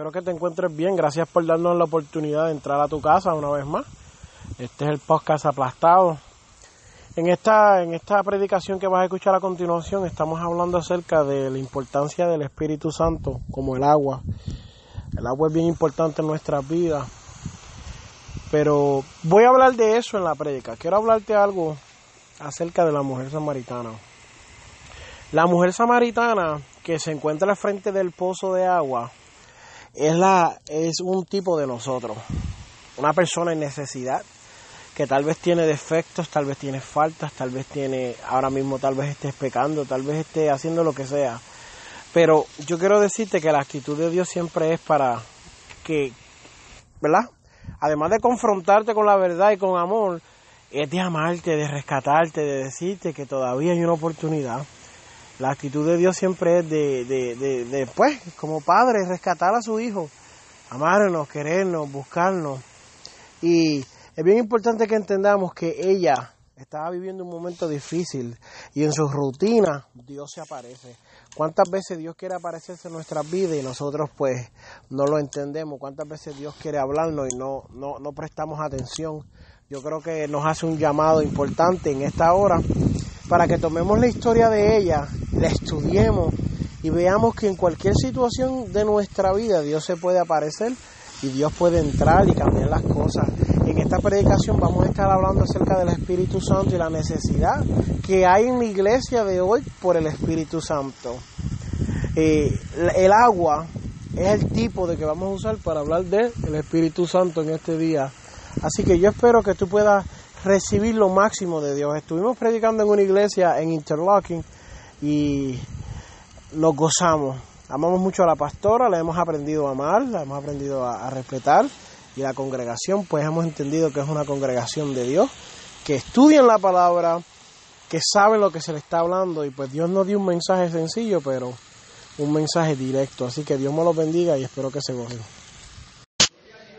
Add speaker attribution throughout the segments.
Speaker 1: Espero que te encuentres bien. Gracias por darnos la oportunidad de entrar a tu casa una vez más. Este es el podcast aplastado. En esta, en esta predicación que vas a escuchar a continuación estamos hablando acerca de la importancia del Espíritu Santo como el agua. El agua es bien importante en nuestras vidas. Pero voy a hablar de eso en la predica. Quiero hablarte algo acerca de la mujer samaritana. La mujer samaritana que se encuentra al frente del pozo de agua es, la, es un tipo de nosotros, una persona en necesidad que tal vez tiene defectos, tal vez tiene faltas, tal vez tiene, ahora mismo tal vez estés pecando, tal vez esté haciendo lo que sea. Pero yo quiero decirte que la actitud de Dios siempre es para que, ¿verdad? Además de confrontarte con la verdad y con amor, es de amarte, de rescatarte, de decirte que todavía hay una oportunidad la actitud de Dios siempre es de, de, de, pues, como padre, rescatar a su hijo, amarnos, querernos, buscarnos. Y es bien importante que entendamos que ella estaba viviendo un momento difícil y en su rutina Dios se aparece. ¿Cuántas veces Dios quiere aparecerse en nuestras vidas y nosotros pues no lo entendemos? ¿Cuántas veces Dios quiere hablarnos y no, no, no prestamos atención? Yo creo que nos hace un llamado importante en esta hora para que tomemos la historia de ella, la estudiemos y veamos que en cualquier situación de nuestra vida Dios se puede aparecer y Dios puede entrar y cambiar las cosas. En esta predicación vamos a estar hablando acerca del Espíritu Santo y la necesidad que hay en la iglesia de hoy por el Espíritu Santo. Eh, el agua es el tipo de que vamos a usar para hablar del Espíritu Santo en este día. Así que yo espero que tú puedas recibir lo máximo de Dios. Estuvimos predicando en una iglesia en Interlocking y nos gozamos. Amamos mucho a la pastora, la hemos aprendido a amar, la hemos aprendido a, a respetar y la congregación pues hemos entendido que es una congregación de Dios, que estudian la palabra, que saben lo que se le está hablando y pues Dios nos dio un mensaje sencillo pero un mensaje directo. Así que Dios me los bendiga y espero que se gocen.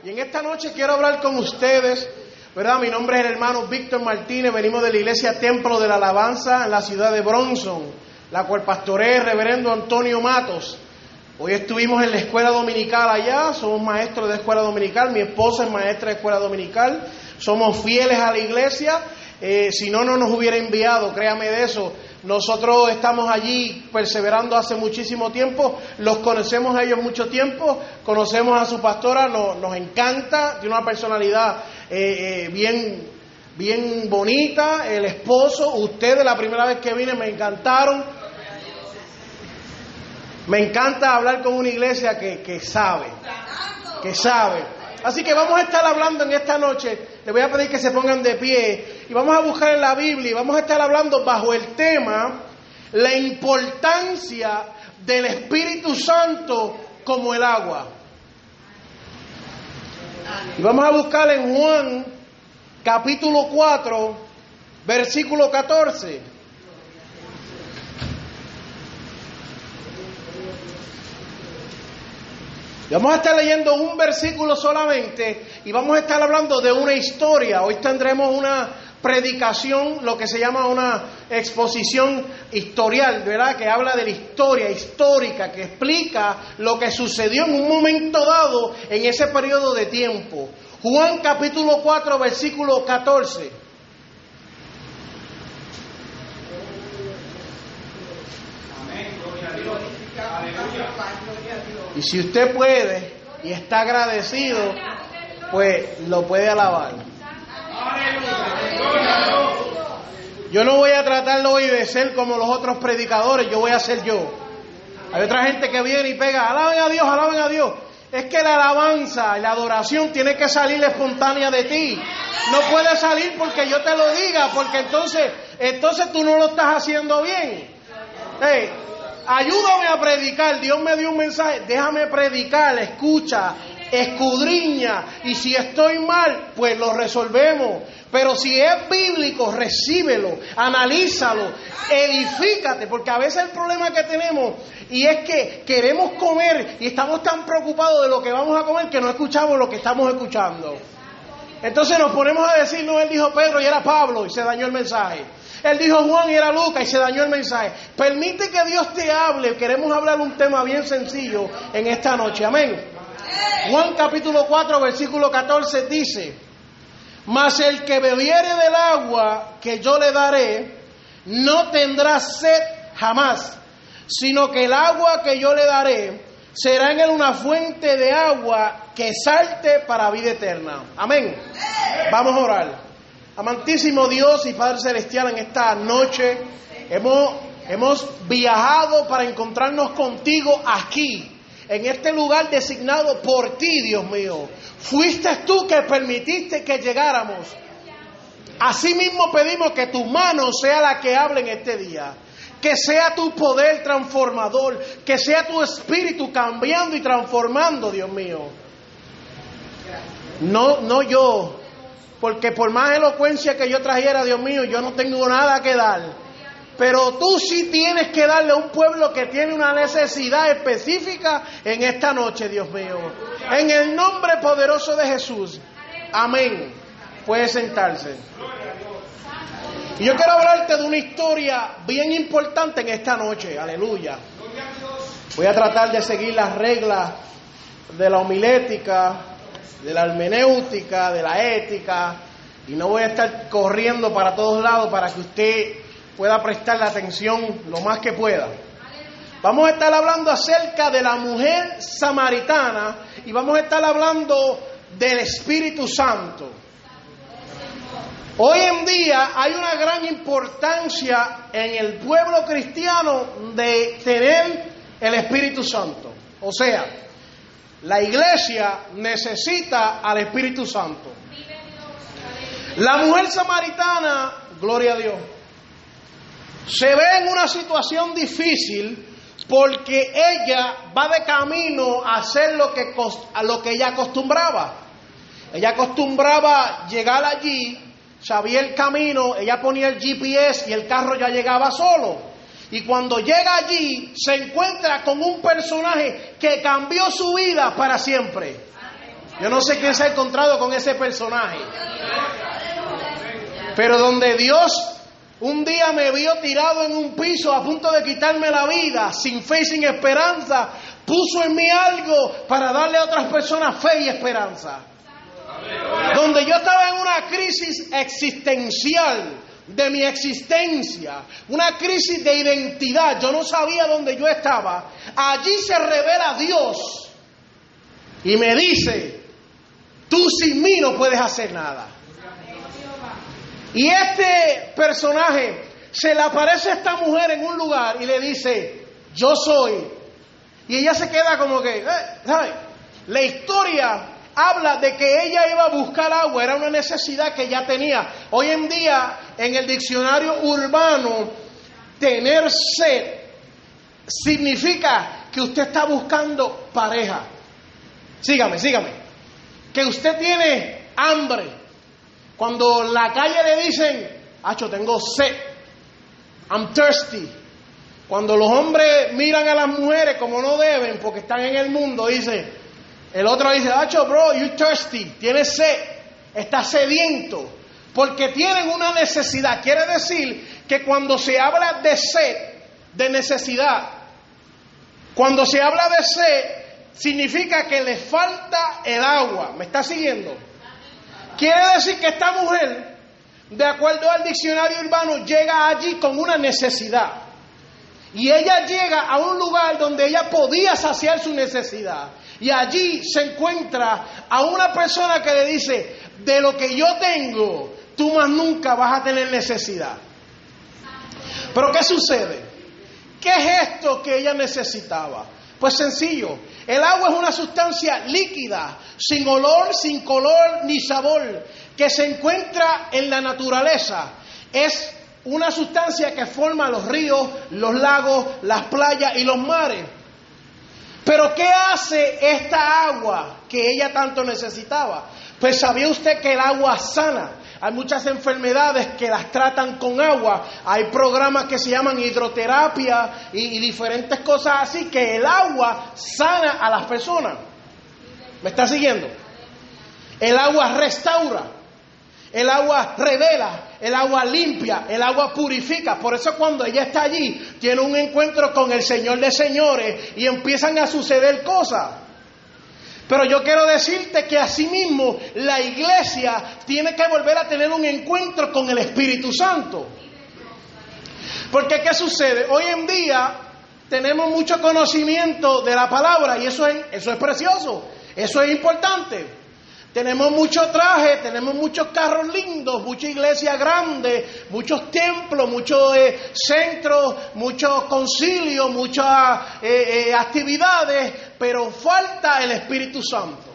Speaker 1: Y en esta noche quiero hablar con ustedes ¿verdad? Mi nombre es el hermano Víctor Martínez, venimos de la iglesia Templo de la Alabanza en la ciudad de Bronson, la cual pastorea el reverendo Antonio Matos. Hoy estuvimos en la escuela dominical allá, somos maestros de escuela dominical, mi esposa es maestra de escuela dominical, somos fieles a la iglesia, eh, si no, no nos hubiera enviado, créame de eso. Nosotros estamos allí perseverando hace muchísimo tiempo, los conocemos a ellos mucho tiempo, conocemos a su pastora, nos, encanta, tiene una personalidad eh, eh, bien, bien bonita, el esposo, ustedes la primera vez que vine me encantaron. Me encanta hablar con una iglesia que, que sabe, que sabe. Así que vamos a estar hablando en esta noche, les voy a pedir que se pongan de pie y vamos a buscar en la Biblia y vamos a estar hablando bajo el tema la importancia del Espíritu Santo como el agua. Y vamos a buscar en Juan capítulo 4, versículo 14. Vamos a estar leyendo un versículo solamente y vamos a estar hablando de una historia. Hoy tendremos una predicación, lo que se llama una exposición historial, ¿verdad? Que habla de la historia histórica, que explica lo que sucedió en un momento dado en ese periodo de tiempo. Juan capítulo 4, versículo 14. Y si usted puede y está agradecido, pues lo puede alabar. Yo no voy a tratarlo hoy de ser como los otros predicadores, yo voy a ser yo. Hay otra gente que viene y pega, alaben a Dios, alaben a Dios. es que la alabanza y la adoración tiene que salir espontánea de ti. No puede salir porque yo te lo diga, porque entonces, entonces tú no lo estás haciendo bien. Hey, ayúdame a predicar. Dios me dio un mensaje. Déjame predicar, escucha, escudriña. Y si estoy mal, pues lo resolvemos. Pero si es bíblico, recíbelo, analízalo, edifícate, porque a veces el problema que tenemos y es que queremos comer y estamos tan preocupados de lo que vamos a comer que no escuchamos lo que estamos escuchando. Entonces nos ponemos a decir, no, él dijo Pedro y era Pablo y se dañó el mensaje. Él dijo Juan y era Lucas y se dañó el mensaje. Permite que Dios te hable. Queremos hablar un tema bien sencillo en esta noche. Amén. Juan capítulo 4, versículo 14 dice, mas el que bebiere del agua que yo le daré, no tendrá sed jamás, sino que el agua que yo le daré será en él una fuente de agua que salte para vida eterna. Amén. Vamos a orar. Amantísimo Dios y Padre Celestial, en esta noche hemos, hemos viajado para encontrarnos contigo aquí, en este lugar designado por ti, Dios mío. Fuiste tú que permitiste que llegáramos. Asimismo pedimos que tu mano sea la que hable en este día. Que sea tu poder transformador, que sea tu espíritu cambiando y transformando, Dios mío. No, no yo, porque por más elocuencia que yo trajera, Dios mío, yo no tengo nada que dar. Pero tú sí tienes que darle a un pueblo que tiene una necesidad específica en esta noche, Dios mío. En el nombre poderoso de Jesús. Amén. Puede sentarse. Y yo quiero hablarte de una historia bien importante en esta noche. Aleluya. Voy a tratar de seguir las reglas de la homilética, de la hermenéutica, de la ética. Y no voy a estar corriendo para todos lados para que usted pueda prestarle atención lo más que pueda. Vamos a estar hablando acerca de la mujer samaritana y vamos a estar hablando del Espíritu Santo. Hoy en día hay una gran importancia en el pueblo cristiano de tener el Espíritu Santo. O sea, la iglesia necesita al Espíritu Santo. La mujer samaritana, gloria a Dios, se ve en una situación difícil porque ella va de camino a hacer lo que, a lo que ella acostumbraba. Ella acostumbraba llegar allí, sabía el camino, ella ponía el GPS y el carro ya llegaba solo. Y cuando llega allí se encuentra con un personaje que cambió su vida para siempre. Yo no sé quién se ha encontrado con ese personaje. Pero donde Dios un día me vio tirado en un piso a punto de quitarme la vida, sin fe y sin esperanza, puso en mí algo para darle a otras personas fe y esperanza. Donde yo estaba en una crisis existencial de mi existencia, una crisis de identidad, yo no sabía dónde yo estaba, allí se revela Dios y me dice, tú sin mí no puedes hacer nada. Y este personaje se le aparece a esta mujer en un lugar y le dice, yo soy. Y ella se queda como que, eh, La historia habla de que ella iba a buscar agua, era una necesidad que ella tenía. Hoy en día, en el diccionario urbano, tener sed significa que usted está buscando pareja. Sígame, sígame. Que usted tiene hambre. Cuando la calle le dicen, Hacho, tengo sed, I'm thirsty. Cuando los hombres miran a las mujeres como no deben porque están en el mundo, dice, el otro dice, Hacho, bro, you thirsty, tienes sed, estás sediento, porque tienen una necesidad. Quiere decir que cuando se habla de sed, de necesidad, cuando se habla de sed, significa que le falta el agua. ¿Me está siguiendo? Quiere decir que esta mujer, de acuerdo al diccionario urbano, llega allí con una necesidad. Y ella llega a un lugar donde ella podía saciar su necesidad. Y allí se encuentra a una persona que le dice, de lo que yo tengo, tú más nunca vas a tener necesidad. Pero ¿qué sucede? ¿Qué es esto que ella necesitaba? Pues sencillo, El agua es una sustancia líquida, sin olor, sin color ni sabor, que se encuentra en la naturaleza. Es una sustancia que forma los ríos, los lagos, las playas y los mares. Pero ¿qué hace esta agua que ella tanto necesitaba? Pues sabía usted que el agua sana. Hay muchas enfermedades que las tratan con agua. Hay programas que se llaman hidroterapia y, y diferentes cosas así que el agua sana a las personas. ¿Me está siguiendo? El agua restaura. El agua revela, el agua limpia, el agua purifica. Por eso cuando ella está allí, tiene un encuentro con el Señor de señores y empiezan a suceder cosas. Pero yo quiero decirte que asimismo la iglesia tiene que volver a tener un encuentro con el Espíritu Santo. Porque ¿qué sucede? Hoy en día tenemos mucho conocimiento de la palabra y eso es, eso es precioso, eso es importante. Tenemos muchos trajes, tenemos muchos carros lindos, mucha iglesia grande, muchos templos, muchos eh, centros, muchos concilios, muchas eh, eh, actividades, pero falta el Espíritu Santo.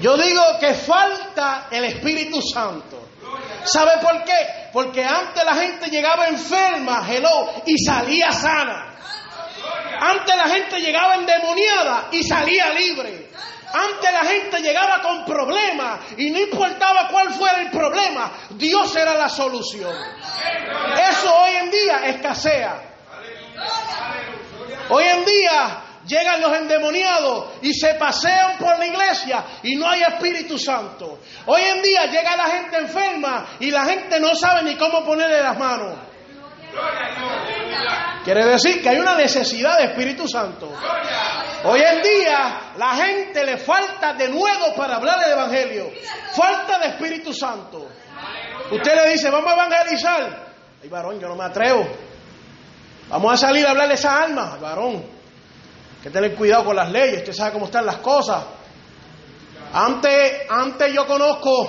Speaker 1: Yo digo que falta el Espíritu Santo. ¿Sabe por qué? Porque antes la gente llegaba enferma, hello, y salía sana. Antes la gente llegaba endemoniada y salía libre. Antes la gente llegaba con problemas y no importaba cuál fuera el problema, Dios era la solución. Eso hoy en día escasea. Hoy en día llegan los endemoniados y se pasean por la iglesia y no hay Espíritu Santo. Hoy en día llega la gente enferma y la gente no sabe ni cómo ponerle las manos. Quiere decir que hay una necesidad de Espíritu Santo. Hoy en día la gente le falta de nuevo para hablar del Evangelio. Falta de Espíritu Santo. Usted le dice, vamos a evangelizar. Ay, varón, yo no me atrevo. Vamos a salir a hablar de esa alma. Varón, que tener cuidado con las leyes. Usted sabe cómo están las cosas. Antes yo conozco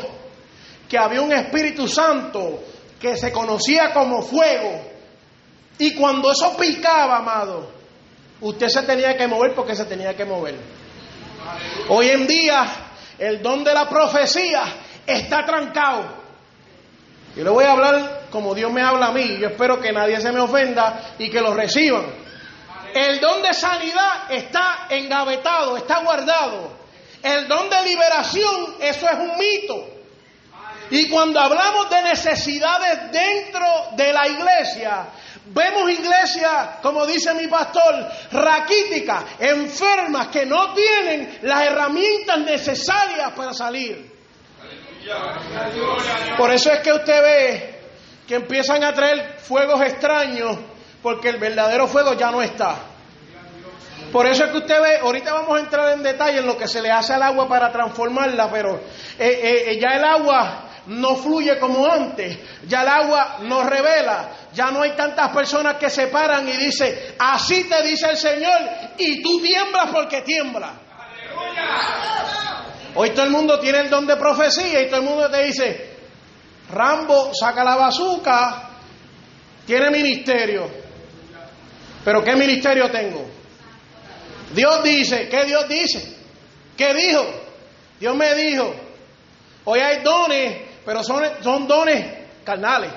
Speaker 1: que había un Espíritu Santo que se conocía como fuego y cuando eso picaba, amado, usted se tenía que mover porque se tenía que mover. Hoy en día, el don de la profecía está trancado. Yo le voy a hablar como Dios me habla a mí. Yo espero que nadie se me ofenda y que lo reciban. El don de sanidad está engavetado, está guardado. El don de liberación, eso es un mito. Y cuando hablamos de necesidades dentro de la iglesia, Vemos iglesias, como dice mi pastor, raquíticas, enfermas, que no tienen las herramientas necesarias para salir. Por eso es que usted ve que empiezan a traer fuegos extraños, porque el verdadero fuego ya no está. Por eso es que usted ve, ahorita vamos a entrar en detalle en lo que se le hace al agua para transformarla, pero eh, eh, eh, ya el agua no fluye como antes, ya el agua no revela, ya no hay tantas personas que se paran y dicen, así te dice el Señor, y tú tiemblas porque tiemblas. Hoy todo el mundo tiene el don de profecía y todo el mundo te dice, Rambo saca la bazuca, tiene ministerio. Pero ¿qué ministerio tengo? Dios dice, ¿qué Dios dice? ¿Qué dijo? Dios me dijo, hoy hay dones pero son, son dones carnales.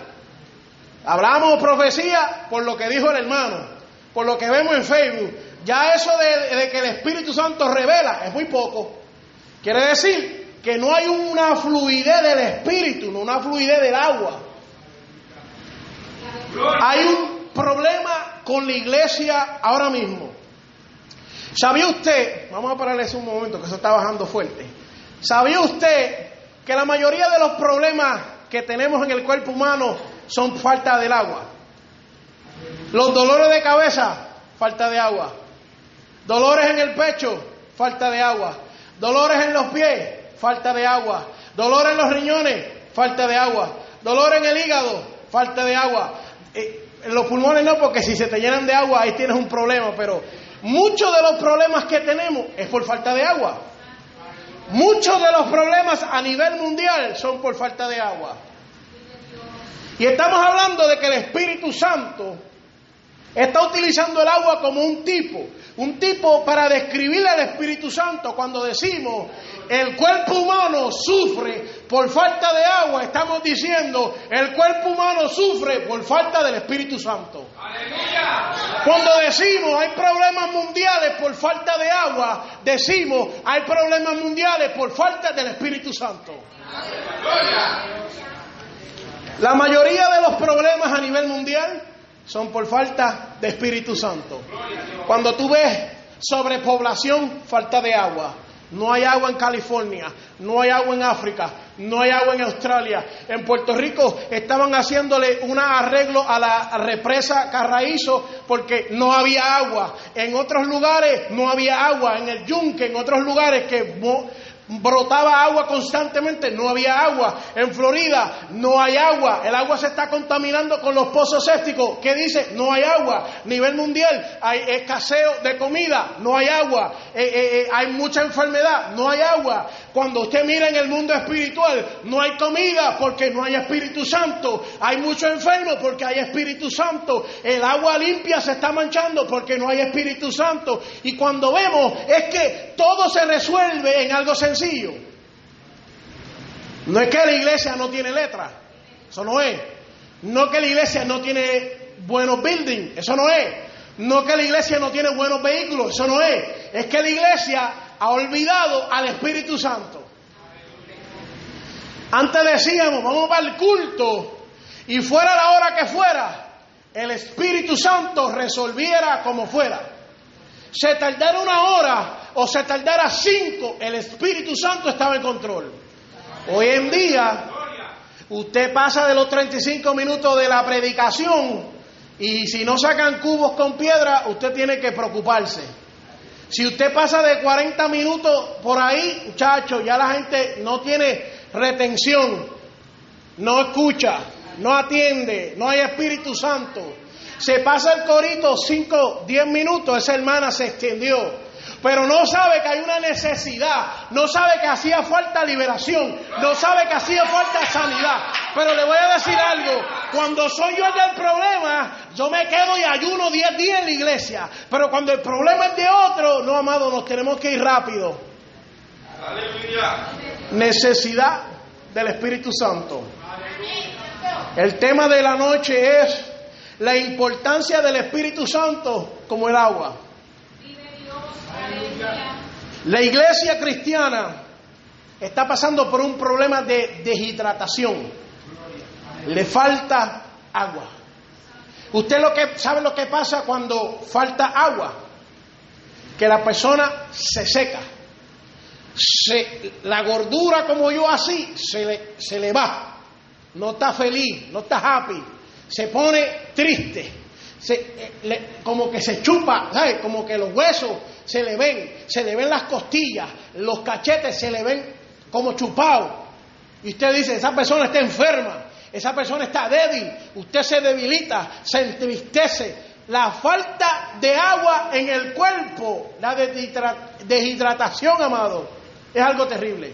Speaker 1: Hablamos profecía por lo que dijo el hermano, por lo que vemos en Facebook. Ya eso de, que el Espíritu Santo revela es muy poco. Quiere decir que no hay una fluidez del Espíritu, no una fluidez del agua. Hay un problema con la iglesia ahora mismo. ¿Sabía usted? Vamos a pararles un momento que eso está bajando fuerte. ¿Sabía usted que la mayoría de los problemas que tenemos en el cuerpo humano son falta del agua. Los dolores de cabeza, falta de agua. Dolores en el pecho, falta de agua. Dolores en los pies, falta de agua. Dolores en los riñones, falta de agua. Dolor en el hígado, falta de agua. Eh, en los pulmones no, porque si se te llenan de agua ahí tienes un problema, pero muchos de los problemas que tenemos es por falta de agua. Muchos de los problemas a nivel mundial son por falta de agua. Y estamos hablando de que el Espíritu Santo Está utilizando el agua como un tipo, un tipo para describir al Espíritu Santo. Cuando decimos el cuerpo humano sufre por falta de agua, estamos diciendo el cuerpo humano sufre por falta del Espíritu Santo. Cuando decimos hay problemas mundiales por falta de agua, decimos hay problemas mundiales por falta del Espíritu Santo. La mayoría de los problemas a nivel mundial son por falta de Espíritu Santo. Cuando tú ves sobrepoblación, falta de agua. No hay agua en California, no hay agua en África, no hay agua en Australia. En Puerto Rico estaban haciéndole un arreglo a la represa Carraízo porque no había agua. En otros lugares no había agua. En el Yunque, en otros lugares que brotaba agua constantemente, no había agua. En Florida no hay agua, el agua se está contaminando con los pozos sépticos. ¿Qué dice? No hay agua. Nivel mundial hay escaseo de comida, no hay agua. Eh, eh, eh, hay mucha enfermedad, no hay agua. Cuando usted mira en el mundo espiritual, no hay comida porque no hay Espíritu Santo. Hay muchos enfermos porque hay Espíritu Santo. El agua limpia se está manchando porque no hay Espíritu Santo. Y cuando vemos es que todo se resuelve en algo sencillo. No es que la iglesia no tiene letra, eso no es. No que la iglesia no tiene buenos buildings, eso no es. No que la iglesia no tiene buenos vehículos, eso no es. Es que la iglesia ha olvidado al Espíritu Santo. Antes decíamos, vamos para el culto y fuera la hora que fuera, el Espíritu Santo resolviera como fuera. Se tardara una hora o se tardara cinco, el Espíritu Santo estaba en control. Hoy en día, usted pasa de los 35 minutos de la predicación y si no sacan cubos con piedra, usted tiene que preocuparse. Si usted pasa de 40 minutos por ahí, muchachos, ya la gente no tiene retención, no escucha, no atiende, no hay Espíritu Santo. Se pasa el corito 5, 10 minutos, esa hermana se extendió pero no sabe que hay una necesidad, no sabe que hacía falta liberación, no sabe que hacía falta sanidad. Pero le voy a decir algo, cuando soy yo el del problema, yo me quedo y ayuno 10 días en la iglesia, pero cuando el problema es de otro, no, amado, nos tenemos que ir rápido. Necesidad del Espíritu Santo. El tema de la noche es la importancia del Espíritu Santo como el agua. La iglesia cristiana está pasando por un problema de deshidratación. Le falta agua. Usted lo que sabe lo que pasa cuando falta agua, que la persona se seca. la gordura como yo así se le, se le va. No está feliz, no está happy. Se pone triste. Se, eh, como que se chupa. Como que los huesos se le ven, se le ven las costillas, los cachetes se le ven como chupados. Y usted dice, esa persona está enferma, esa persona está débil, usted se debilita, se entristece. La falta de agua en el cuerpo, la deshidratación, amado, es algo terrible.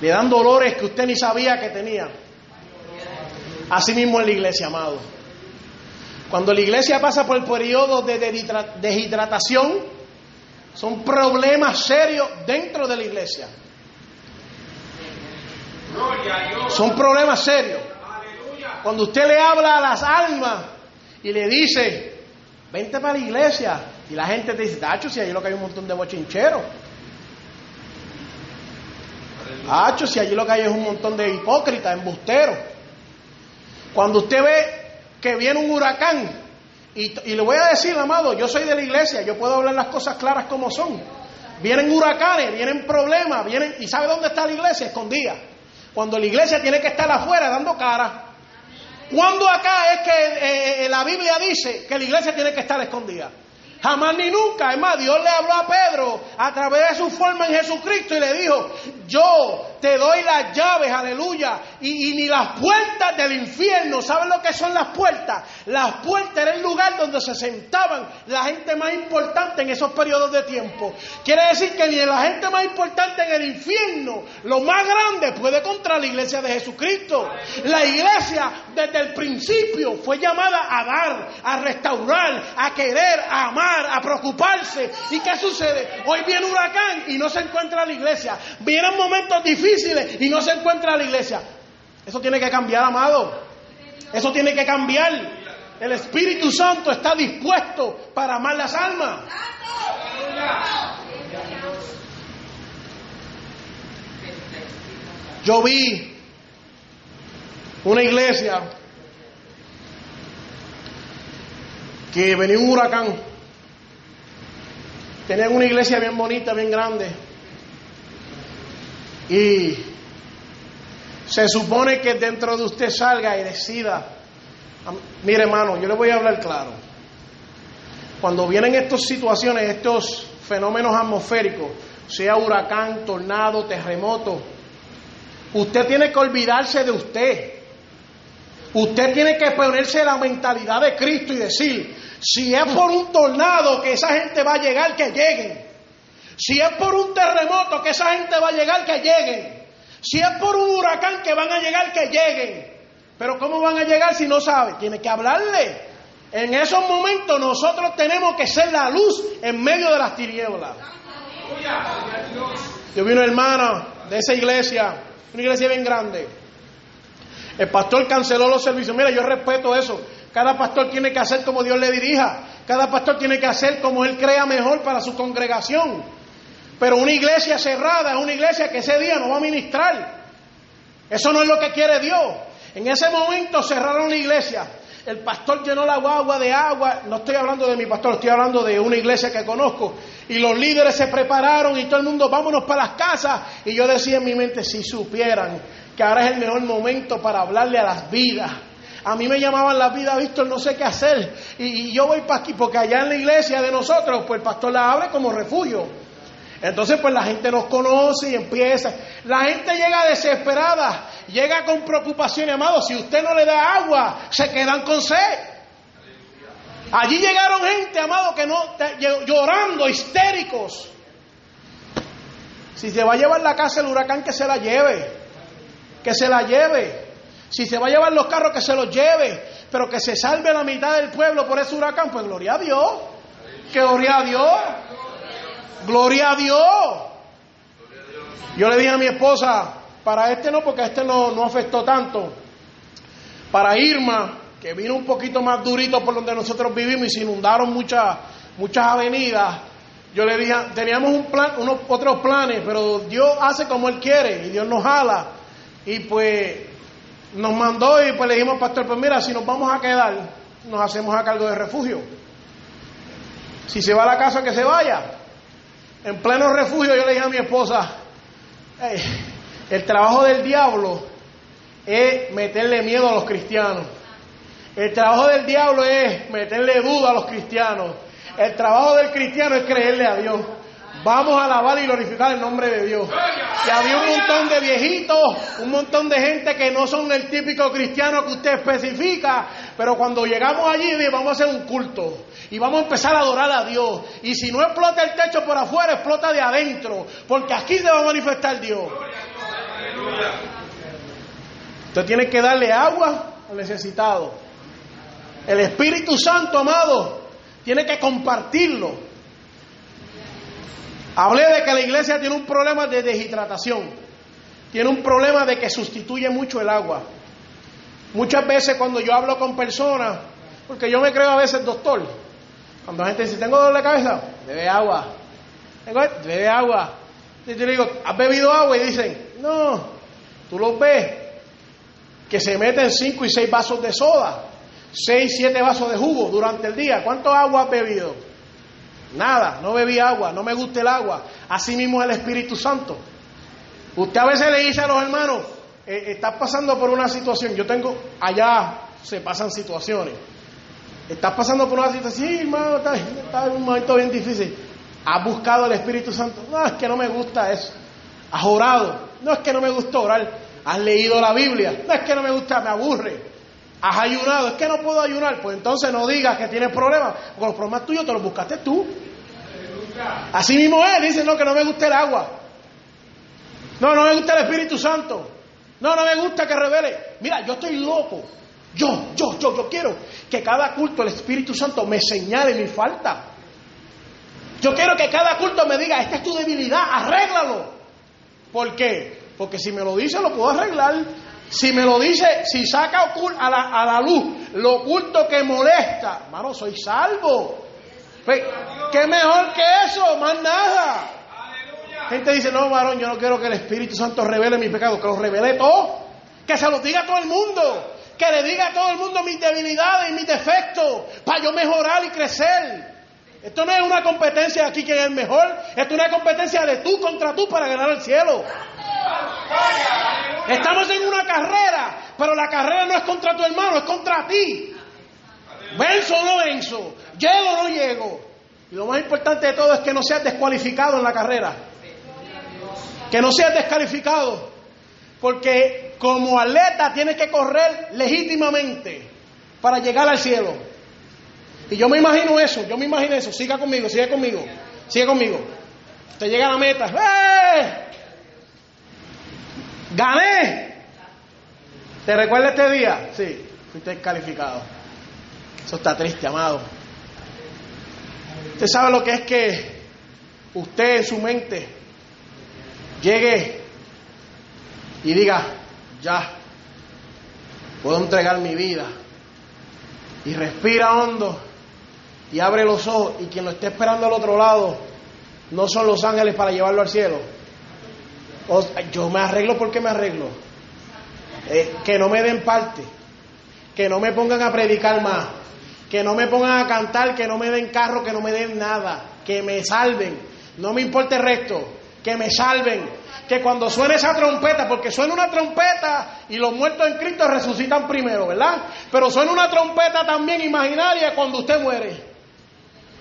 Speaker 1: Le dan dolores que usted ni sabía que tenía. Así mismo en la iglesia, amado. Cuando la iglesia pasa por el periodo de deshidratación, son problemas serios dentro de la iglesia. Son problemas serios. Cuando usted le habla a las almas y le dice, vente para la iglesia, y la gente te dice, Tacho, si allí lo que hay un montón de bochincheros. Tacho, si allí lo que hay es un montón de hipócritas, embusteros. Cuando usted ve que viene un huracán y, le voy a decir, amado, yo soy de la iglesia, yo puedo hablar las cosas claras como son. Vienen huracanes, vienen problemas, vienen... ¿Y sabe dónde está la iglesia? Escondida. Cuando la iglesia tiene que estar afuera dando cara. ¿Cuándo acá es que eh, eh, la Biblia dice que la iglesia tiene que estar escondida? Jamás ni nunca. Es más, Dios le habló a Pedro a través de su forma en Jesucristo y le dijo, yo te doy las llaves, aleluya, y, ni las puertas del infierno. ¿Saben lo que son las puertas? Las puertas era el lugar donde se sentaban la gente más importante en esos periodos de tiempo. Quiere decir que ni la gente más importante en el infierno, lo más grande, puede contra la iglesia de Jesucristo. La iglesia desde el principio fue llamada a dar, a restaurar, a querer, a amar, a preocuparse. ¿Y qué sucede? Hoy viene huracán y no se encuentra la iglesia. Vienen momentos difíciles y no se encuentra la iglesia. Eso tiene que cambiar, amado. Eso tiene que cambiar. El Espíritu Santo está dispuesto para amar las almas. Yo vi una iglesia que venía un huracán. Tenían una iglesia bien bonita, bien grande. Y se supone que dentro de usted salga y decida. Mire, hermano, yo le voy a hablar claro. Cuando vienen estas situaciones, estos fenómenos atmosféricos, sea huracán, tornado, terremoto, usted tiene que olvidarse de usted. Usted tiene que ponerse la mentalidad de Cristo y decir, si es por un tornado que esa gente va a llegar, que lleguen. Si es por un terremoto que esa gente va a llegar, que lleguen. Si es por un huracán que van a llegar, que lleguen. Pero ¿cómo van a llegar si no sabe? Tiene que hablarle. En esos momentos nosotros tenemos que ser la luz en medio de las tinieblas. Yo vi una hermana de esa iglesia, una iglesia bien grande. El pastor canceló los servicios. Mira, yo respeto eso. Cada pastor tiene que hacer como Dios le dirija. Cada pastor tiene que hacer como él crea mejor para su congregación. Pero una iglesia cerrada es una iglesia que ese día no va a ministrar. Eso no es lo que quiere Dios. En ese momento cerraron la iglesia. El pastor llenó la guagua de agua. No estoy hablando de mi pastor, estoy hablando de una iglesia que conozco. Y los líderes se prepararon y todo el mundo, vámonos para las casas. Y yo decía en mi mente, si supieran que ahora es el mejor momento para hablarle a las vidas a mí me llamaban la vida, Víctor, no sé qué hacer. Y, yo voy para aquí, porque allá en la iglesia de nosotros, pues el pastor la abre como refugio. Entonces, pues la gente nos conoce y empieza. La gente llega desesperada, llega con preocupación, amado. Si usted no le da agua, se quedan con sed. Allí llegaron gente, amado, que no, llorando, histéricos. Si se va a llevar la casa el huracán, que se la lleve. Que se la lleve. Si se va a llevar los carros, que se los lleve, pero que se salve la mitad del pueblo por ese huracán, pues gloria a Dios. Que gloria a Dios. Gloria a Dios. Yo le dije a mi esposa, para este no, porque este no, no afectó tanto. Para Irma, que vino un poquito más durito por donde nosotros vivimos y se inundaron muchas, muchas avenidas. Yo le dije, teníamos un plan, unos otros planes, pero Dios hace como Él quiere y Dios nos jala. Y pues nos mandó y pues le dijimos, pastor, pues mira, si nos vamos a quedar, nos hacemos a cargo de refugio. Si se va a la casa, que se vaya. En pleno refugio yo le dije a mi esposa, el trabajo del diablo es meterle miedo a los cristianos. El trabajo del diablo es meterle duda a los cristianos. El trabajo del cristiano es creerle a Dios. Vamos a alabar y glorificar el nombre de Dios. Y había un montón de viejitos, un montón de gente que no son el típico cristiano que usted especifica, pero cuando llegamos allí vamos a hacer un culto y vamos a empezar a adorar a Dios. Y si no explota el techo por afuera, explota de adentro, porque aquí se va a manifestar Dios. Usted tiene que darle agua al necesitado. El Espíritu Santo, amado, tiene que compartirlo. Hablé de que la iglesia tiene un problema de deshidratación, tiene un problema de que sustituye mucho el agua. Muchas veces cuando yo hablo con personas, porque yo me creo a veces doctor, cuando la gente dice, tengo dolor de cabeza, bebe agua, bebe agua. Y yo le digo, ¿has bebido agua? Y dicen, no, tú lo ves, que se meten 5 y 6 vasos de soda, 6, 7 vasos de jugo durante el día. ¿Cuánto agua has bebido? Nada, no bebí agua, no me gusta el agua. Así mismo el Espíritu Santo. Usted a veces le dice a los hermanos, eh, estás pasando por una situación, yo tengo, allá se pasan situaciones. Estás pasando por una situación, sí, hermano, está, está en un momento bien difícil. Has buscado el Espíritu Santo. No, es que no me gusta eso. Has orado. No es que no me gusta orar. Has leído la Biblia. No es que no me gusta, me aburre. Has ayunado. Es que no puedo ayunar. Pues entonces no digas que tienes problemas. Porque los problemas tuyos te los buscaste tú. Así mismo es. Dice, no, que no me gusta el agua. No, no me gusta el Espíritu Santo. No, no me gusta que revele. Mira, yo estoy loco. Yo, yo, yo, yo quiero que cada culto el Espíritu Santo me señale mi falta. Yo quiero que cada culto me diga, esta es tu debilidad, arréglalo. ¿Por qué? Porque si me lo dice, lo puedo arreglar. Si me lo dice, si saca a la, a la luz lo oculto que molesta, hermano, soy salvo. Pues, ¿Qué mejor que eso? Más nada. Gente dice, no, varón, yo no quiero que el Espíritu Santo revele mi pecado, que lo revele todo. Que se lo diga a todo el mundo. Que le diga a todo el mundo mis debilidades y mis defectos, para yo mejorar y crecer. Esto no es una competencia aquí que es mejor, esto es una competencia de tú contra tú para ganar el cielo. Estamos en una carrera, pero la carrera no es contra tu hermano, es contra ti. Venzo o no venzo, llego o no llego. Y lo más importante de todo es que no seas descualificado en la carrera. Que no seas descalificado. Porque como atleta tienes que correr legítimamente para llegar al cielo. Y yo me imagino eso, yo me imagino eso. Siga conmigo, siga conmigo, siga conmigo. Usted llega la meta. ¡Eh! ¡Gané! ¿Te recuerda este día? Sí, fuiste descalificado. Eso está triste, amado. Usted sabe lo que es que usted en su mente llegue y diga, ya, puedo entregar mi vida. Y respira hondo y abre los ojos y quien lo esté esperando al otro lado no son los ángeles para llevarlo al cielo. yo me arreglo porque me arreglo. Eh, que no me den parte, que no me pongan a predicar más, que no me pongan a cantar, que no me den carro, que no me den nada, que me salven. No me importa el resto, que me salven. Que cuando suene esa trompeta, porque suena una trompeta y los muertos en Cristo resucitan primero, ¿verdad? Pero suena una trompeta también imaginaria cuando usted muere.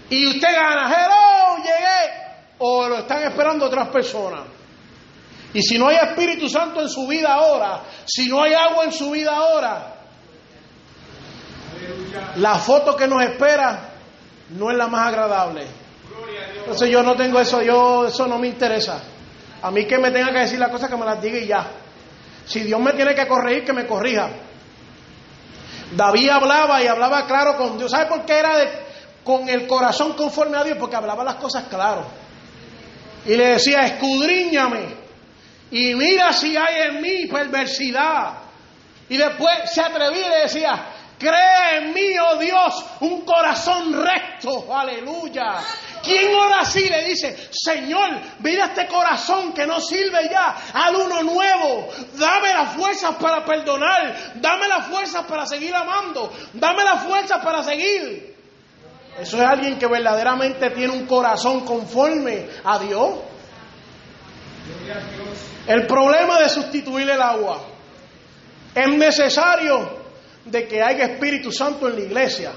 Speaker 1: Y usted gana, hello, llegué. O lo están esperando otras personas. Y si no hay Espíritu Santo en su vida ahora, si no hay agua en su vida ahora, la foto que nos espera no es la más agradable. Entonces yo no tengo eso, yo eso no me interesa. A mí que me tenga que decir las cosas que me las diga y ya. Si Dios me tiene que corregir, que me corrija. David hablaba y hablaba claro con Dios. ¿Sabe por qué era de, con el corazón conforme a Dios? Porque hablaba las cosas claro. Y le decía, escudriñame y mira si hay en mí perversidad. Y después se atrevía y le decía, crea en mí, oh Dios, un corazón recto. Aleluya. ¿Quién ora así? Le dice, Señor, mira este corazón que no sirve ya, al uno nuevo. Dame las fuerzas para perdonar, dame las fuerzas para seguir amando, dame las fuerzas para seguir. Eso es alguien que verdaderamente tiene un corazón conforme a Dios. El problema de sustituir el agua. Es necesario de que haya Espíritu Santo en la iglesia.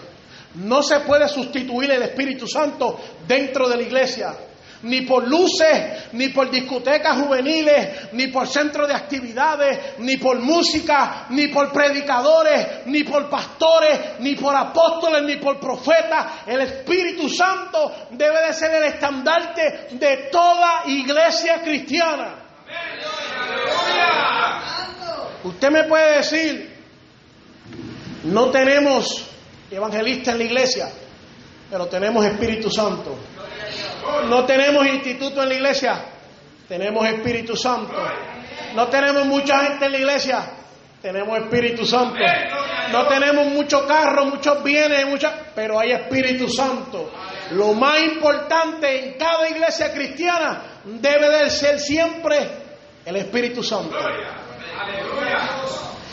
Speaker 1: No se puede sustituir el Espíritu Santo dentro de la iglesia. Ni por luces, ni por discotecas juveniles, ni por centros de actividades, ni por música, ni por predicadores, ni por pastores, ni por apóstoles, ni por profetas. El Espíritu Santo debe de ser el estandarte de toda iglesia cristiana. Usted me puede decir, no tenemos evangelista en la iglesia, pero tenemos Espíritu Santo. No tenemos instituto en la iglesia, tenemos Espíritu Santo. No tenemos mucha gente en la iglesia, tenemos Espíritu Santo. No tenemos mucho carro, muchos bienes, mucha, pero hay Espíritu Santo. Lo más importante en cada iglesia cristiana debe de ser siempre el Espíritu Santo.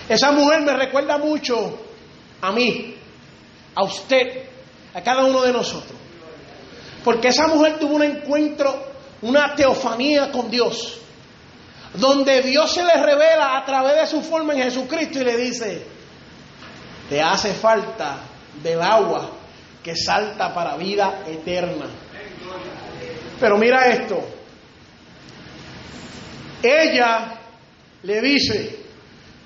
Speaker 1: Esa mujer me recuerda mucho a mí, a usted, a cada uno de nosotros. Porque esa mujer tuvo un encuentro, una teofanía con Dios, donde Dios se le revela a través de su forma en Jesucristo y le dice, te hace falta del agua que salta para vida eterna. Pero mira esto. Ella le dice,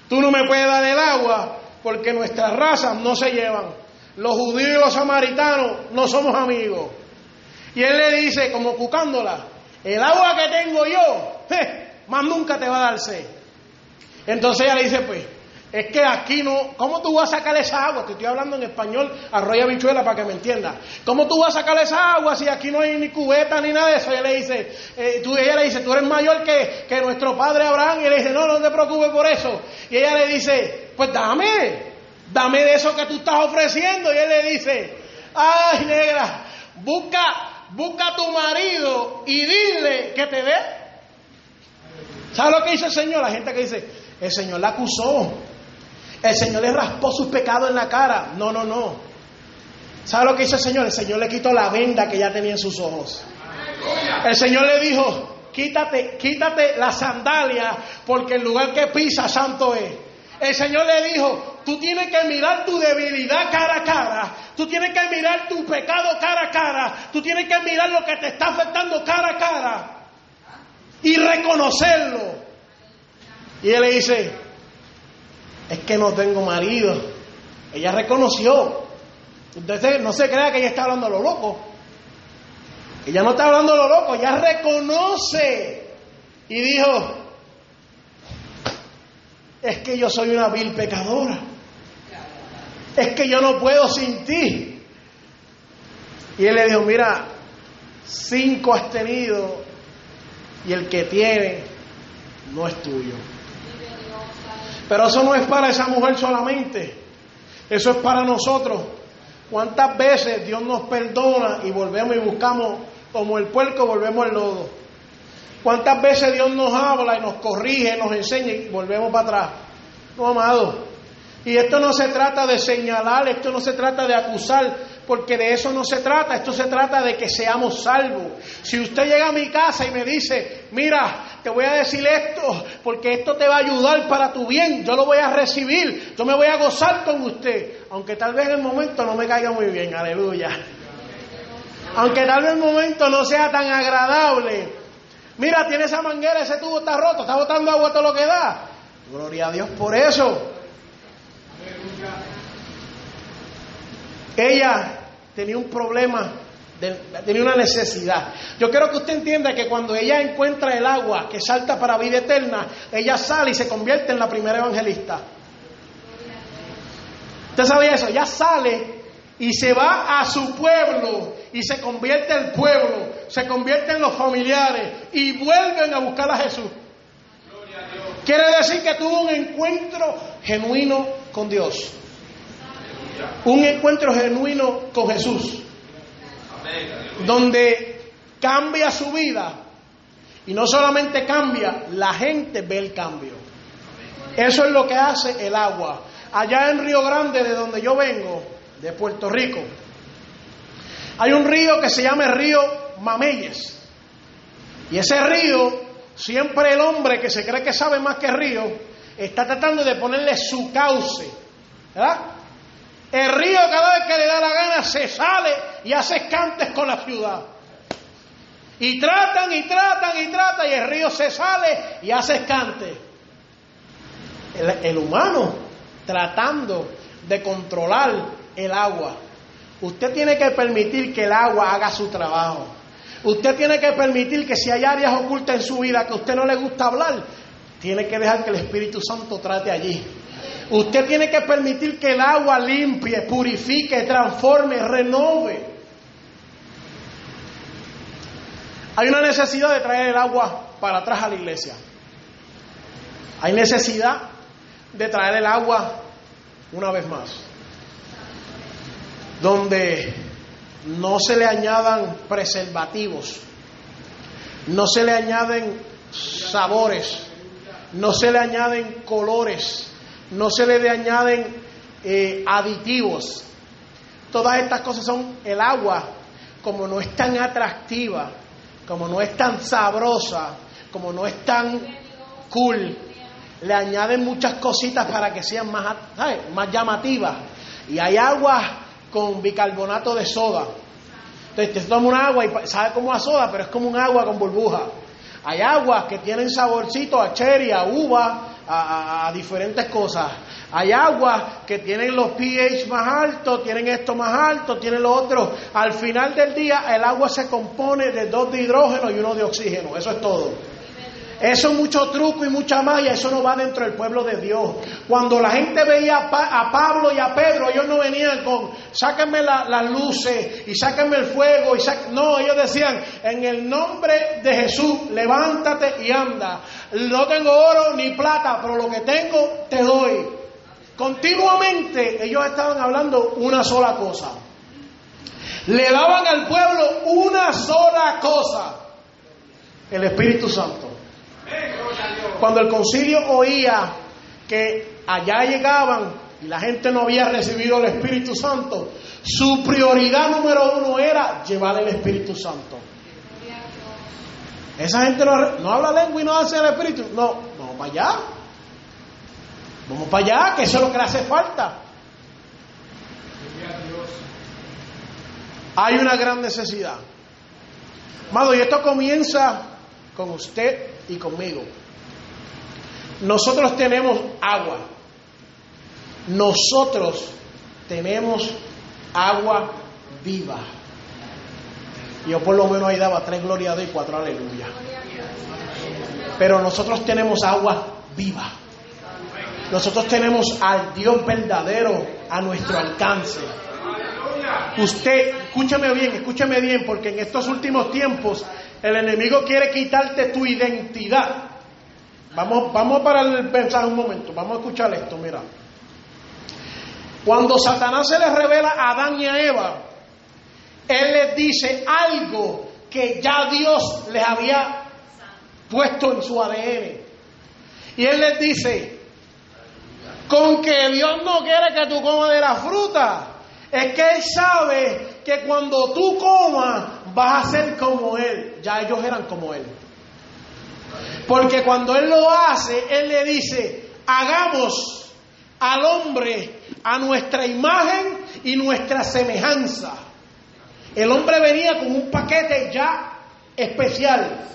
Speaker 1: tú no me puedes dar el agua porque nuestras razas no se llevan. Los judíos y los samaritanos no somos amigos. Y él le dice, como cucándola, el agua que tengo yo, más nunca te va a dar sed. Entonces ella le dice, pues, es que aquí no, ¿cómo tú vas a sacar esa agua? Que estoy hablando en español, arroya bichuela para que me entienda. ¿Cómo tú vas a sacar esa agua si aquí no hay ni cubeta ni nada de eso? Ella le dice, eh, tú, ella le dice, tú eres mayor que, que nuestro padre Abraham. Y le dice, no, no te preocupes por eso. Y ella le dice, pues dame, dame de eso que tú estás ofreciendo. Y él le dice, ay negra, busca, busca a tu marido y dile que te dé. ¿Sabes lo que dice el Señor? La gente que dice, el Señor la acusó. El Señor le raspó sus pecados en la cara. No, no, no. ¿Sabe lo que hizo el Señor? El Señor le quitó la venda que ya tenía en sus ojos. El Señor le dijo, quítate, quítate la sandalia, porque el lugar que pisa santo es. El Señor le dijo, tú tienes que mirar tu debilidad cara a cara, tú tienes que mirar tu pecado cara a cara, tú tienes que mirar lo que te está afectando cara a cara y reconocerlo. Y él le dice, es que no tengo marido. Ella reconoció. Entonces no se crea que ella está hablando a lo loco. Ella no está hablando a lo loco, ella reconoce. Y dijo, es que yo soy una vil pecadora. Es que yo no puedo sin ti. Y él le dijo, mira, cinco has tenido y el que tiene no es tuyo. Pero eso no es para esa mujer solamente, eso es para nosotros. ¿Cuántas veces Dios nos perdona y volvemos y buscamos como el puerco, volvemos al lodo? ¿Cuántas veces Dios nos habla y nos corrige, nos enseña y volvemos para atrás? No, amado. Y esto no se trata de señalar, esto no se trata de acusar, porque de eso no se trata, esto se trata de que seamos salvos. Si usted llega a mi casa y me dice, mira, te voy a decir esto, porque esto te va a ayudar para tu bien, yo lo voy a recibir, yo me voy a gozar con usted, aunque tal vez en el momento no me caiga muy bien, aleluya. Aunque tal vez el momento no sea tan agradable. Mira, tiene esa manguera, ese tubo está roto, está botando agua todo lo que da. Gloria a Dios por eso. Ella tenía un problema, tenía una necesidad. Yo quiero que usted entienda que cuando ella encuentra el agua que salta para vida eterna, ella sale y se convierte en la primera evangelista. ¿Usted sabía eso? Ella sale y se va a su pueblo y se convierte en el pueblo, se convierte en los familiares y vuelven a buscar a Jesús. Quiere decir que tuvo un encuentro genuino con Dios. Un encuentro genuino con Jesús. Donde cambia su vida. Y no solamente cambia, la gente ve el cambio. Eso es lo que hace el agua. Allá en Río Grande, de donde yo vengo, de Puerto Rico, hay un río que se llama el río Mameyes. Y ese río, siempre el hombre que se cree que sabe más que río, está tratando de ponerle su cauce. ¿Verdad? El río cada vez que le da la gana se sale y hace escantes con la ciudad. Y tratan y tratan y tratan y el río se sale y hace escantes. El, humano tratando de controlar el agua. Usted tiene que permitir que el agua haga su trabajo. Usted tiene que permitir que si hay áreas ocultas en su vida que a usted no le gusta hablar, tiene que dejar que el Espíritu Santo trate allí. Usted tiene que permitir que el agua limpie, purifique, transforme, renove. Hay una necesidad de traer el agua para atrás a la iglesia. Hay necesidad de traer el agua una vez más. Donde no se le añadan preservativos, no se le añaden sabores, no se le añaden colores, no se le añaden eh, aditivos. Todas estas cosas son el agua, como no es tan atractiva, como no es tan sabrosa, como no es tan cool, le añaden muchas cositas para que sean más, más llamativas. Y hay aguas con bicarbonato de soda. Entonces te tomas un agua y sabe como a soda, pero es como un agua con burbuja. Hay aguas que tienen saborcito a cherry, a uva, a, diferentes cosas. Hay aguas que tienen los pH más altos, tienen esto más alto, tienen lo otro. Al final del día el agua se compone de dos de hidrógeno y uno de oxígeno. Eso es todo. Eso es mucho truco y mucha magia, eso no va dentro del pueblo de Dios. Cuando la gente veía a, Pablo y a Pedro, ellos no venían con, sáquenme las luces y sáquenme el fuego. Y no, ellos decían, en el nombre de Jesús, levántate y anda. No tengo oro ni plata, pero lo que tengo te doy. Continuamente ellos estaban hablando una sola cosa. Le daban al pueblo una sola cosa, el Espíritu Santo. Cuando el concilio oía que allá llegaban y la gente no había recibido el Espíritu Santo, su prioridad número uno era llevar el Espíritu Santo. Esa gente no, habla lengua y no hace el Espíritu. No, vamos para allá. Vamos para allá, que eso es lo que le hace falta. Hay una gran necesidad. Amado, y esto comienza con usted y conmigo. Nosotros tenemos agua. Nosotros tenemos agua viva. Yo por lo menos ahí daba tres glorias y cuatro aleluya. Pero nosotros tenemos agua viva. Nosotros tenemos al Dios verdadero a nuestro alcance. Usted, escúchame bien, escúchame bien, porque en estos últimos tiempos el enemigo quiere quitarte tu identidad. Vamos, vamos para el mensaje un momento, vamos a escuchar esto, mira. Cuando Satanás se le revela a Adán y a Eva, él les dice algo que ya Dios les había puesto en su ADN. Y él les dice, con que Dios no quiere que tú comas de la fruta, es que Él sabe que cuando tú comas vas a ser como Él. Ya ellos eran como Él. Porque cuando Él lo hace, Él le dice, hagamos al hombre a nuestra imagen y nuestra semejanza. El hombre venía con un paquete ya especial.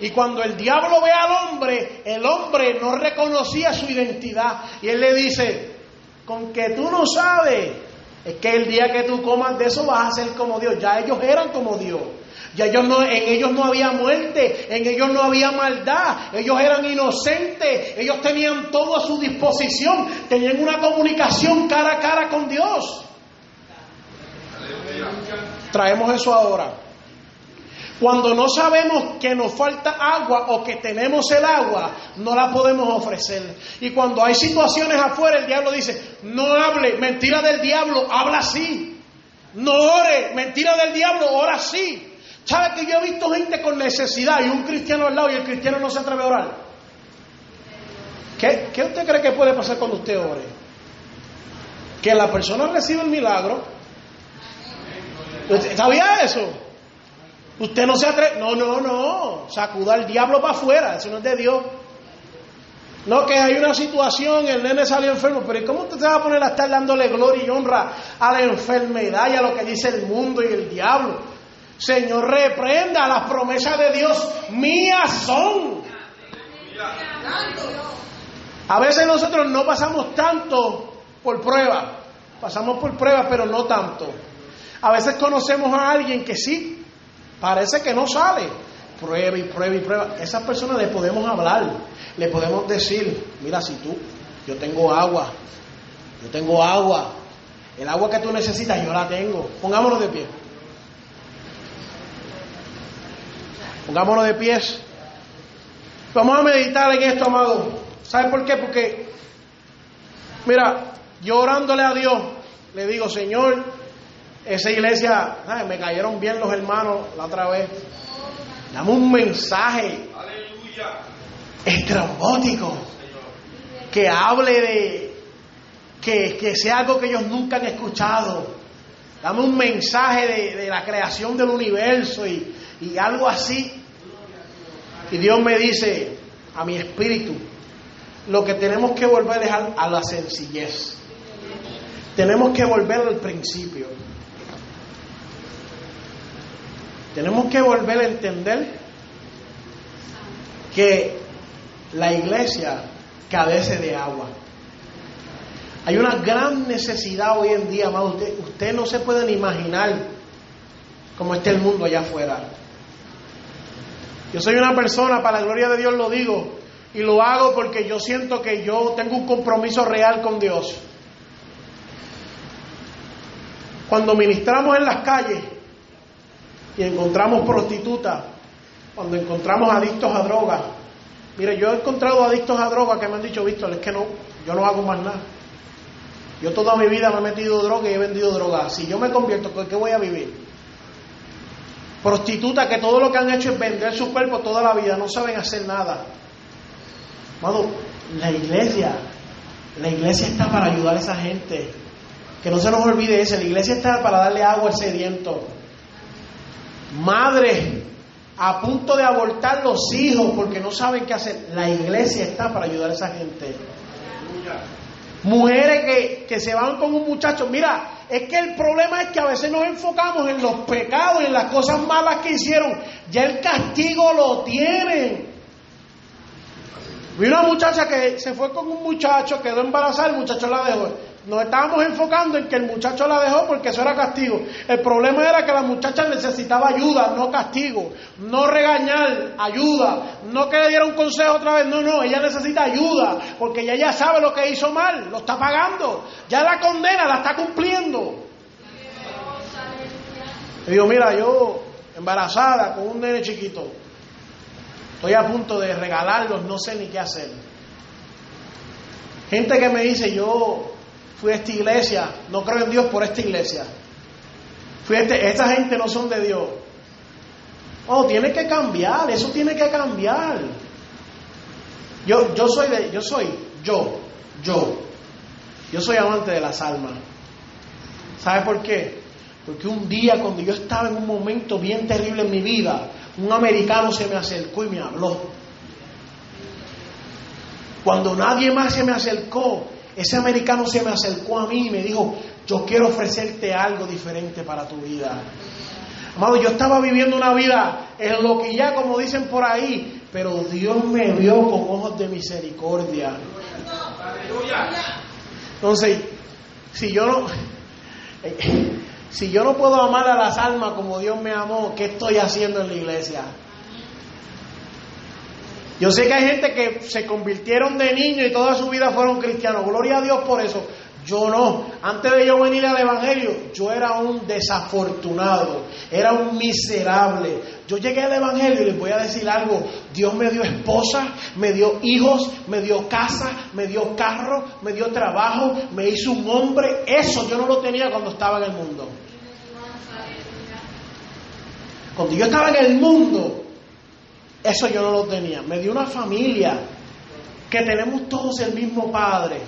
Speaker 1: Y cuando el diablo ve al hombre, el hombre no reconocía su identidad. Y él le dice, con que tú no sabes es que el día que tú comas de eso vas a ser como Dios. Ya ellos eran como Dios. Ya ellos no, en ellos no había muerte, en ellos no había maldad, ellos eran inocentes, ellos tenían todo a su disposición, tenían una comunicación cara a cara con Dios. Traemos eso ahora. Cuando no sabemos que nos falta agua o que tenemos el agua, no la podemos ofrecer. Y cuando hay situaciones afuera, el diablo dice, no hable, mentira del diablo, habla así. No ore, mentira del diablo, ora así. ¿Sabe que yo he visto gente con necesidad y un cristiano al lado y el cristiano no se atreve a orar? ¿Qué, ¿Qué usted cree que puede pasar cuando usted ore? Que la persona recibe el milagro. ¿Sabía eso? Usted no se atreve. No, no, no. Sacuda al diablo para afuera. Eso no es de Dios. No, que hay una situación, el nene salió enfermo, pero ¿y cómo usted se va a poner a estar dándole gloria y honra a la enfermedad y a lo que dice el mundo y el diablo? Señor, reprenda las promesas de Dios, mías son. A veces nosotros no pasamos tanto por prueba, pasamos por prueba, pero no tanto. A veces conocemos a alguien que sí Parece que no sale. Prueba y prueba y prueba. Esas personas le podemos hablar, le podemos decir, mira, si tú, yo tengo agua, yo tengo agua, el agua que tú necesitas yo la tengo. Pongámonos de pie. Pongámonos de pies. Vamos a meditar en esto, amado. ¿Sabes por qué? Porque, mira, yo orándole a Dios, le digo, Señor, esa iglesia, me cayeron bien los hermanos la otra vez. Dame un mensaje estrambótico que hable de que, sea algo que ellos nunca han escuchado. Dame un mensaje de, la creación del universo y, y algo así. Y Dios me dice a mi espíritu, lo que tenemos que volver es a la sencillez. tenemos que volver al principio. Tenemos que volver a entender que la iglesia carece de agua. Hay una gran necesidad hoy en día, amado. Usted, usted no se pueden imaginar cómo está el mundo allá afuera. Yo soy una persona, para la gloria de Dios lo digo, y lo hago porque yo siento que yo tengo un compromiso real con Dios. Cuando ministramos en las calles y encontramos prostitutas, cuando encontramos adictos a drogas, mire, yo he encontrado adictos a drogas que me han dicho, Víctor, es que no, yo no hago más nada. Yo toda mi vida me he metido droga y he vendido droga. Si yo me convierto, ¿con qué voy a vivir? Prostitutas que todo lo que han hecho es vender su cuerpo toda la vida, no saben hacer nada. Amado, la iglesia, la iglesia está para ayudar a esa gente. Que no se nos olvide eso, la iglesia está para darle agua al sediento. Madre a punto de abortar los hijos porque no saben qué hacer. La iglesia está para ayudar a esa gente. Mujeres que, que, se van con un muchacho. Mira, es que el problema es que a veces nos enfocamos en los pecados, en las cosas malas que hicieron. Ya el castigo lo tienen. Vi una muchacha que se fue con un muchacho, quedó embarazada, el muchacho la dejó. Nos estábamos enfocando en que el muchacho la dejó porque eso era castigo. El problema era que la muchacha necesitaba ayuda, no castigo. No regañar, ayuda. No que le diera un consejo otra vez. No, no, ella necesita ayuda porque ya ella sabe lo que hizo mal, lo está pagando. Ya la condena, la está cumpliendo. Y digo, mira, yo embarazada con un nene chiquito, estoy a punto de regalarlos, no sé ni qué hacer. Gente que me dice, yo fui a esta iglesia, no creo en Dios por esta iglesia. Fui este, esta gente no son de Dios. Oh, tiene que cambiar, eso tiene que cambiar. Yo, yo soy de, yo soy, yo, yo, yo soy amante de las almas. ¿Sabe por qué? Porque un día cuando yo estaba en un momento bien terrible en mi vida, un americano se me acercó y me habló. Cuando nadie más se me acercó, ese americano se me acercó a mí y me dijo, yo quiero ofrecerte algo diferente para tu vida. Amado, yo estaba viviendo una vida en lo que ya, como dicen por ahí, pero Dios me vio con ojos de misericordia. Entonces, si yo no, si yo no puedo amar a las almas como Dios me amó, ¿qué estoy haciendo en la iglesia? Yo sé que hay gente que se convirtieron de niño y toda su vida fueron cristianos. Gloria a Dios por eso. Yo no. Antes de yo venir al Evangelio, yo era un desafortunado, era un miserable. Yo llegué al Evangelio y les voy a decir algo. Dios me dio esposa, me dio hijos, me dio casa, me dio carro, me dio trabajo, me hizo un hombre. Eso yo no lo tenía cuando estaba en el mundo. Cuando yo estaba en el mundo, eso yo no lo tenía. Me dio una familia que tenemos todos el mismo padre.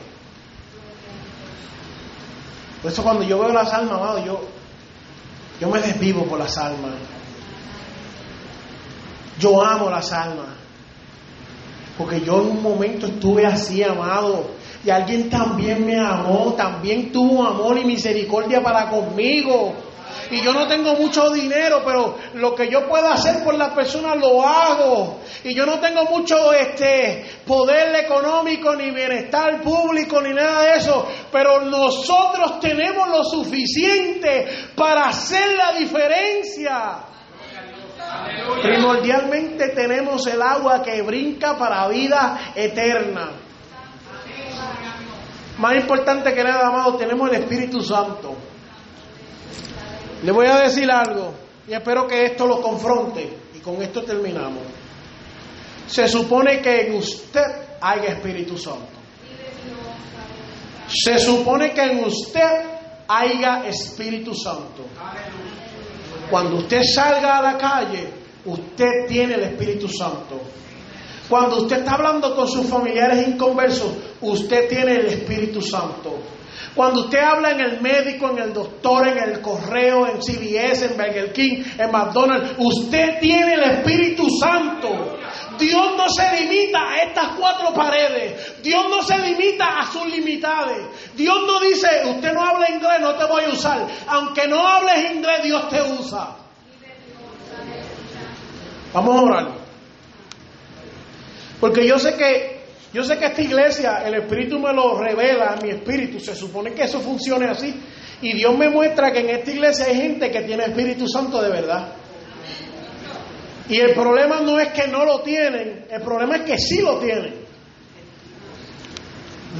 Speaker 1: Por eso cuando yo veo las almas, amado, yo, yo me desvivo por las almas. Yo amo las almas. Porque yo en un momento estuve así, amado. Y alguien también me amó, también tuvo amor y misericordia para conmigo y yo no tengo mucho dinero, pero lo que yo puedo hacer por la persona lo hago. Y yo no tengo mucho este poder económico ni bienestar público ni nada de eso, pero nosotros tenemos lo suficiente para hacer la diferencia. Primordialmente tenemos el agua que brinca para vida eterna. Más importante que nada, amado, tenemos el Espíritu Santo. Le voy a decir algo y espero que esto lo confronte y con esto terminamos. Se supone que en usted hay Espíritu Santo. Se supone que en usted haya Espíritu Santo. Cuando usted salga a la calle, usted tiene el Espíritu Santo. Cuando usted está hablando con sus familiares inconversos, usted tiene el Espíritu Santo. Cuando usted habla en el médico, en el doctor, en el correo, en CBS, en Burger King, en McDonald's, usted tiene el Espíritu Santo. Dios no se limita a estas cuatro paredes. Dios no se limita a sus limitades. Dios no dice, usted no habla inglés, no te voy a usar. Aunque no hables inglés, Dios te usa. Vamos a orar. Porque yo sé que yo sé que esta iglesia, el Espíritu me lo revela mi espíritu. Se supone que eso funcione así. Y Dios me muestra que en esta iglesia hay gente que tiene Espíritu Santo de verdad. Y el problema no es que no lo tienen, el problema es que sí lo tienen.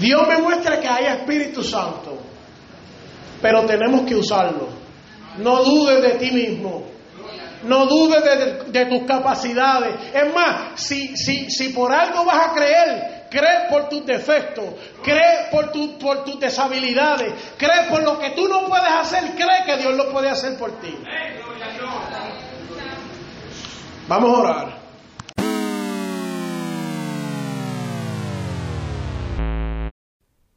Speaker 1: Dios me muestra que hay Espíritu Santo, pero tenemos que usarlo. No dudes de ti mismo. No dudes de, tus capacidades. Es más, si, si, si por algo vas a creer, cree por tus defectos, cree por, tu, por tus deshabilidades, cree por lo que tú no puedes hacer, cree que Dios lo puede hacer por ti. Vamos a orar.